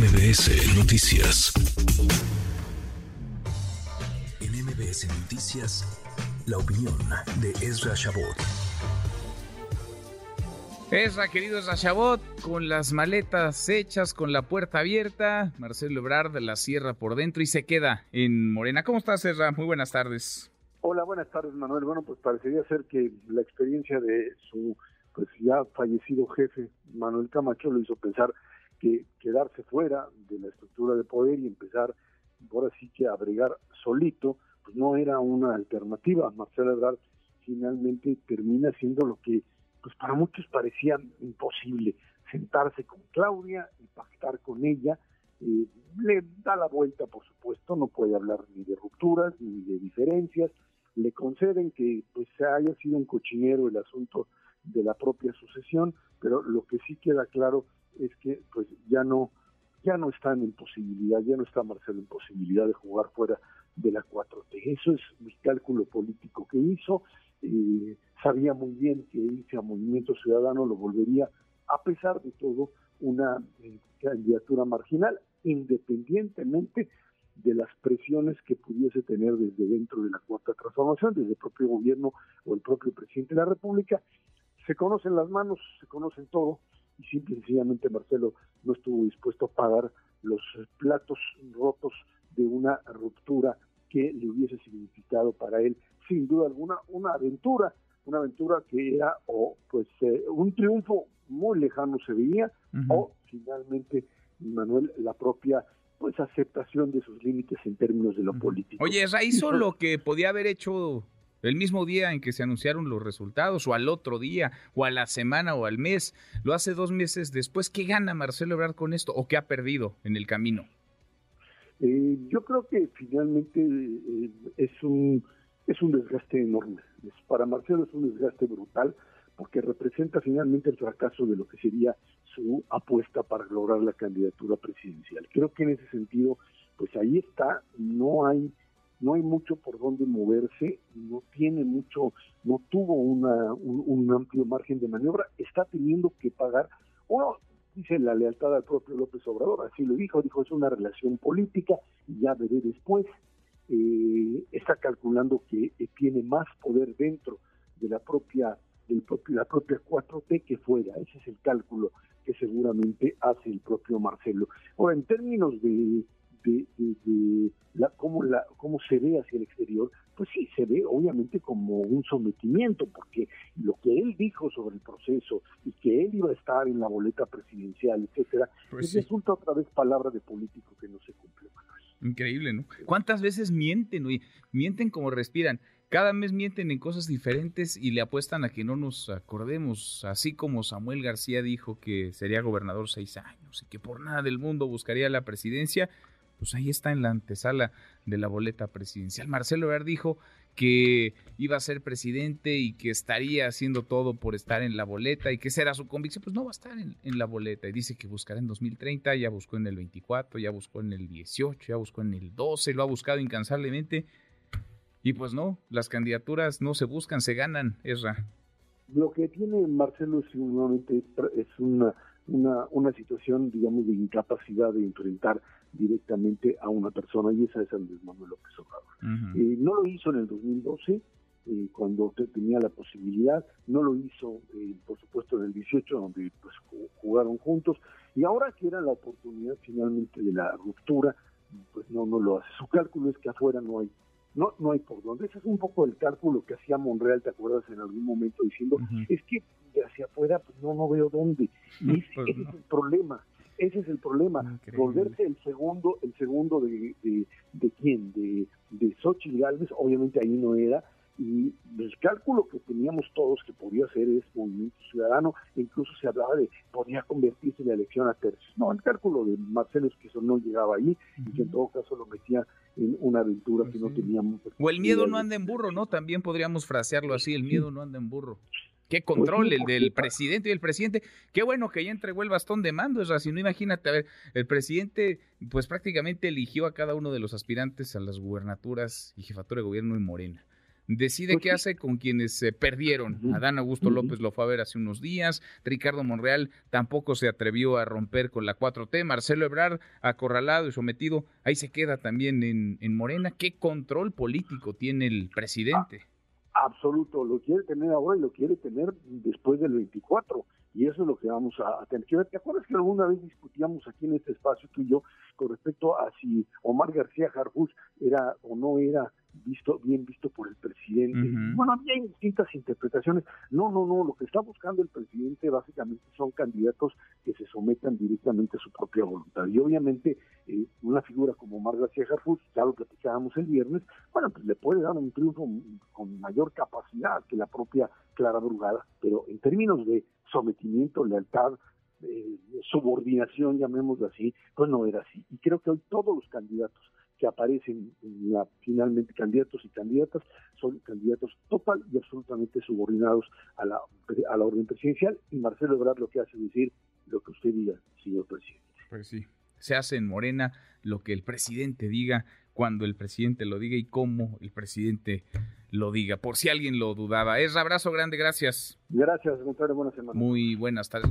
MBS Noticias. En MBS Noticias, la opinión de Ezra Shabot. Ezra, querido Ezra Shabot, con las maletas hechas, con la puerta abierta, Marcelo Ebrard la cierra por dentro y se queda en Morena. ¿Cómo estás, Ezra? Muy buenas tardes. Hola, buenas tardes, Manuel. Bueno, pues parecería ser que la experiencia de su pues ya fallecido jefe, Manuel Camacho, lo hizo pensar que quedarse fuera de la estructura de poder y empezar, ahora sí que a bregar solito, pues no era una alternativa. Marcelo Ebrard finalmente termina siendo lo que pues para muchos parecía imposible, sentarse con Claudia y pactar con ella. Eh, le da la vuelta, por supuesto, no puede hablar ni de rupturas ni de diferencias. Le conceden que pues haya sido un cochinero el asunto de la propia sucesión, pero lo que sí queda claro es que pues ya no ya no están en posibilidad, ya no está Marcelo en posibilidad de jugar fuera de la 4T. Eso es mi cálculo político que hizo. Eh, sabía muy bien que irse a Movimiento Ciudadano lo volvería, a pesar de todo, una eh, candidatura marginal, independientemente de las presiones que pudiese tener desde dentro de la cuarta transformación, desde el propio gobierno o el propio presidente de la República. Se conocen las manos, se conocen todo, y simple y sencillamente Marcelo no estuvo dispuesto a pagar los platos rotos de una ruptura que le hubiese significado para él, sin duda alguna, una aventura, una aventura que era o pues eh, un triunfo muy lejano se veía, o finalmente, Manuel, la propia pues aceptación de sus límites en términos de lo político. Oye, hizo lo que podía haber hecho el mismo día en que se anunciaron los resultados, o al otro día, o a la semana, o al mes. Lo hace dos meses después. ¿Qué gana Marcelo Ebrard con esto? ¿O qué ha perdido en el camino? Eh, yo creo que finalmente eh, es un es un desgaste enorme. para Marcelo es un desgaste brutal porque representa finalmente el fracaso de lo que sería su apuesta para lograr la candidatura presidencial. Creo que en ese sentido, pues ahí está, no hay no hay mucho por dónde moverse, no tiene mucho, no tuvo una, un, amplio margen de maniobra, está teniendo que pagar, uno dice la lealtad al propio López Obrador, así lo dijo, dijo es una relación política, ya veré después, eh, está calculando que eh, tiene más poder dentro de la propia del propio, la propia 4T que fuera, ese es el cálculo que seguramente hace el propio Marcelo. Ahora, en términos de de, la, cómo, la, cómo se ve hacia el exterior, pues sí, se ve obviamente como un sometimiento, porque lo que él dijo sobre el proceso y que él iba a estar en la boleta presidencial, etcétera, pues resulta otra vez palabra de político que no se cumple. Increíble, ¿no? ¿Cuántas veces mienten? Mienten como respiran. Cada mes mienten en cosas diferentes y le apuestan a que no nos acordemos, así como Samuel García dijo que sería gobernador seis años y que por nada del mundo buscaría la presidencia, pues ahí está en la antesala de la boleta presidencial. Marcelo Ebrard dijo que iba a ser presidente y que estaría haciendo todo por estar en la boleta y que será su convicción, pues no va a estar en, la boleta. Y dice que buscará en 2030, ya buscó en el 24, ya buscó en el 18, ya buscó en el 12, lo ha buscado incansablemente. Y pues no, las candidaturas no se buscan, se ganan, Esra. Lo que tiene Marcelo es, una, una situación, digamos, de incapacidad de enfrentar directamente a una persona y esa es Andrés Manuel López Obrador. Eh, no lo hizo en el 2012, eh, cuando tenía la posibilidad, no lo hizo, eh, por supuesto, en el 18, donde pues, jugaron juntos, y ahora que era la oportunidad finalmente de la ruptura, pues no, no lo hace. Su cálculo es que afuera no hay no no hay por dónde. Ese es un poco el cálculo que hacía Monreal, ¿te acuerdas? En algún momento diciendo, es que hacia afuera pues no, no veo dónde. Y ese, pues es el problema. Ese es el problema, volverse el segundo, el segundo de, de, de quién, de, de Xochitl Galvez, obviamente ahí no era, y el cálculo que teníamos todos que podía ser es movimiento ciudadano, incluso se hablaba de podía convertirse en la elección a tercios. No, el cálculo de Marcelo es que eso no llegaba ahí y que en todo caso lo metía en una aventura pues que no teníamos. O el miedo no anda en burro, ¿no? También podríamos frasearlo así, el miedo no anda en burro. Qué pues control el del presidente y el presidente. Qué bueno que ya entregó el bastón de mando, es si no imagínate, a ver, el presidente pues prácticamente eligió a cada uno de los aspirantes a las gubernaturas y jefatura de gobierno en Morena decide Pues qué hace con quienes eh, perdieron. Adán Augusto. López lo fue a ver hace unos días, Ricardo Monreal tampoco se atrevió a romper con la 4T, Marcelo Ebrard acorralado y sometido, ahí se queda también en, en Morena. ¿Qué control político tiene el presidente? Absoluto, lo quiere tener ahora y lo quiere tener después del 24. Y eso es lo que vamos a, tener que ver. ¿Te acuerdas que alguna vez discutíamos aquí en este espacio tú y yo con respecto a si Omar García Harfuch era o no era visto bien visto por el presidente? Ujú. Bueno, había distintas interpretaciones. No, no, no, lo que está buscando el presidente básicamente son candidatos que se sometan directamente a su propia voluntad. Y obviamente eh, una figura como Omar García Harfuch, ya lo platicábamos el viernes, bueno, pues le puede dar un triunfo con mayor capacidad que la propia Clara Brugada, pero en términos de sometimiento, lealtad, eh, subordinación, llamémoslo así, pues no era así. Y creo que hoy todos los candidatos que aparecen en la, finalmente candidatos y candidatas son candidatos total y absolutamente subordinados a la, a la orden presidencial y Marcelo Ebrard lo que hace es decir lo que usted diga, señor presidente. Pues sí. Se hace en Morena lo que el presidente diga, cuando el presidente lo diga y cómo el presidente lo diga. Por si alguien lo dudaba. Es abrazo grande, gracias. Gracias, contrario, buena semana. Muy buenas tardes.